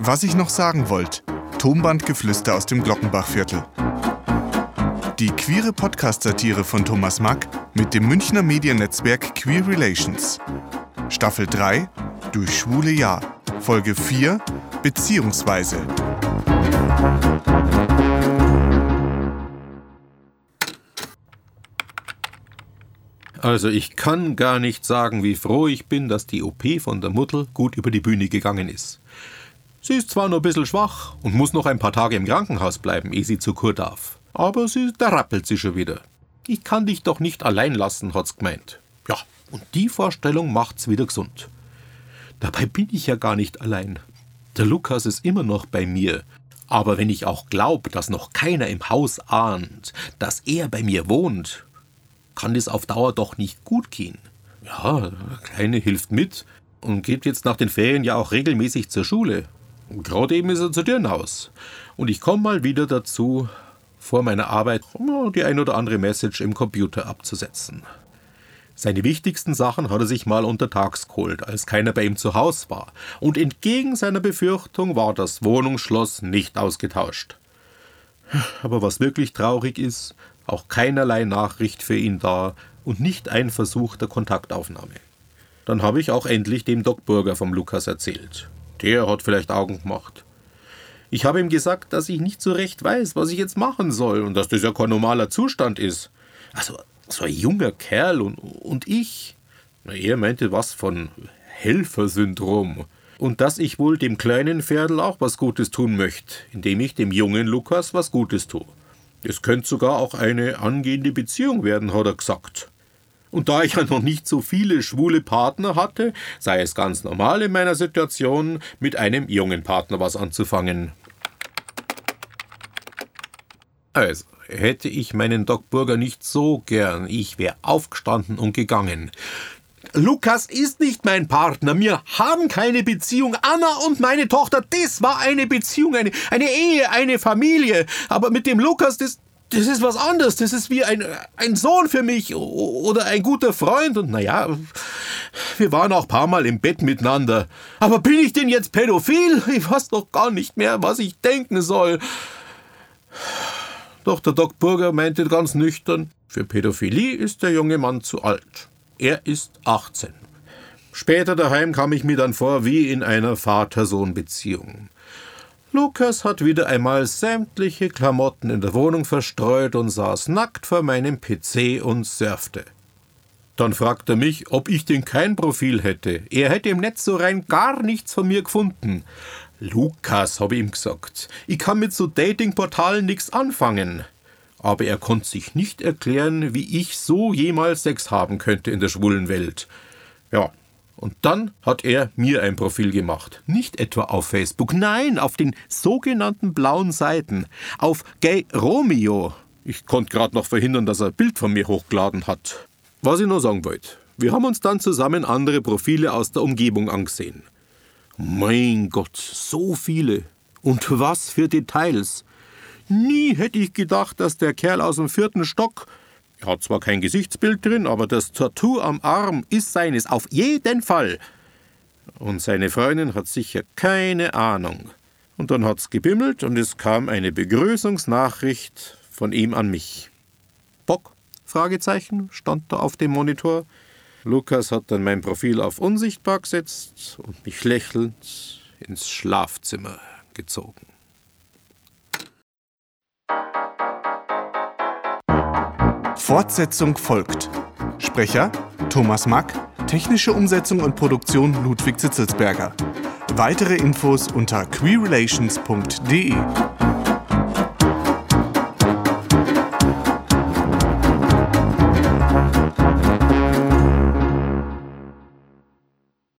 Was ich noch sagen wollte. Tonbandgeflüster aus dem Glockenbachviertel. Die queere Podcast-Satire von Thomas Mack mit dem Münchner Mediennetzwerk Queer Relations. Staffel 3 Durch schwule Jahr. Folge 4 Beziehungsweise. Also ich kann gar nicht sagen, wie froh ich bin, dass die OP von der Mutter gut über die Bühne gegangen ist. Sie ist zwar nur ein bisschen schwach und muss noch ein paar Tage im Krankenhaus bleiben, ehe sie zur Kur darf. Aber sie, da rappelt sie schon wieder. Ich kann dich doch nicht allein lassen, hat's gemeint. Ja, und die Vorstellung macht's wieder gesund. Dabei bin ich ja gar nicht allein. Der Lukas ist immer noch bei mir. Aber wenn ich auch glaube, dass noch keiner im Haus ahnt, dass er bei mir wohnt, kann das auf Dauer doch nicht gut gehen. Ja, der Kleine hilft mit und geht jetzt nach den Ferien ja auch regelmäßig zur Schule. Gerade eben ist er zu Dirnhaus. Und ich komme mal wieder dazu, vor meiner Arbeit die ein oder andere Message im Computer abzusetzen. Seine wichtigsten Sachen hat er sich mal untertags geholt, als keiner bei ihm zu Hause war. Und entgegen seiner Befürchtung war das Wohnungsschloss nicht ausgetauscht. Aber was wirklich traurig ist, auch keinerlei Nachricht für ihn da und nicht ein Versuch der Kontaktaufnahme. Dann habe ich auch endlich dem Doc Burger vom Lukas erzählt. Der hat vielleicht Augen gemacht. Ich habe ihm gesagt, dass ich nicht so recht weiß, was ich jetzt machen soll und dass das ja kein normaler Zustand ist. Also, so ein junger Kerl und, und ich. Na, er meinte was von Helfersyndrom. Und dass ich wohl dem kleinen Pferdl auch was Gutes tun möchte, indem ich dem jungen Lukas was Gutes tue. Es könnte sogar auch eine angehende Beziehung werden, hat er gesagt. Und da ich ja noch nicht so viele schwule Partner hatte, sei es ganz normal in meiner Situation, mit einem jungen Partner was anzufangen. Also, hätte ich meinen Doc Burger nicht so gern, ich wäre aufgestanden und gegangen. Lukas ist nicht mein Partner. Wir haben keine Beziehung. Anna und meine Tochter, das war eine Beziehung, eine, eine Ehe, eine Familie. Aber mit dem Lukas, das, das ist was anderes. Das ist wie ein, ein Sohn für mich oder ein guter Freund. Und naja, wir waren auch ein paar Mal im Bett miteinander. Aber bin ich denn jetzt pädophil? Ich weiß doch gar nicht mehr, was ich denken soll. Doch der Doc Burger meinte ganz nüchtern, für Pädophilie ist der junge Mann zu alt. Er ist 18. Später daheim kam ich mir dann vor wie in einer Vater-Sohn-Beziehung. Lukas hat wieder einmal sämtliche Klamotten in der Wohnung verstreut und saß nackt vor meinem PC und surfte. Dann fragte er mich, ob ich denn kein Profil hätte. Er hätte im Netz so rein gar nichts von mir gefunden. Lukas, habe ich ihm gesagt, ich kann mit so Datingportalen nichts anfangen. Aber er konnte sich nicht erklären, wie ich so jemals Sex haben könnte in der schwulen Welt. Ja, und dann hat er mir ein Profil gemacht. Nicht etwa auf Facebook, nein, auf den sogenannten blauen Seiten. Auf Gay Romeo. Ich konnte gerade noch verhindern, dass er ein Bild von mir hochgeladen hat. Was ich nur sagen wollte. Wir haben uns dann zusammen andere Profile aus der Umgebung angesehen. Mein Gott, so viele. Und was für Details. Nie hätte ich gedacht, dass der Kerl aus dem vierten Stock er hat zwar kein Gesichtsbild drin, aber das Tattoo am Arm ist seines, auf jeden Fall. Und seine Freundin hat sicher keine Ahnung. Und dann hat's gebimmelt und es kam eine Begrüßungsnachricht von ihm an mich. Bock? Fragezeichen stand da auf dem Monitor. Lukas hat dann mein Profil auf unsichtbar gesetzt und mich lächelnd ins Schlafzimmer gezogen. Fortsetzung folgt. Sprecher Thomas Mack, technische Umsetzung und Produktion Ludwig Zitzelsberger. Weitere Infos unter queerrelations.de.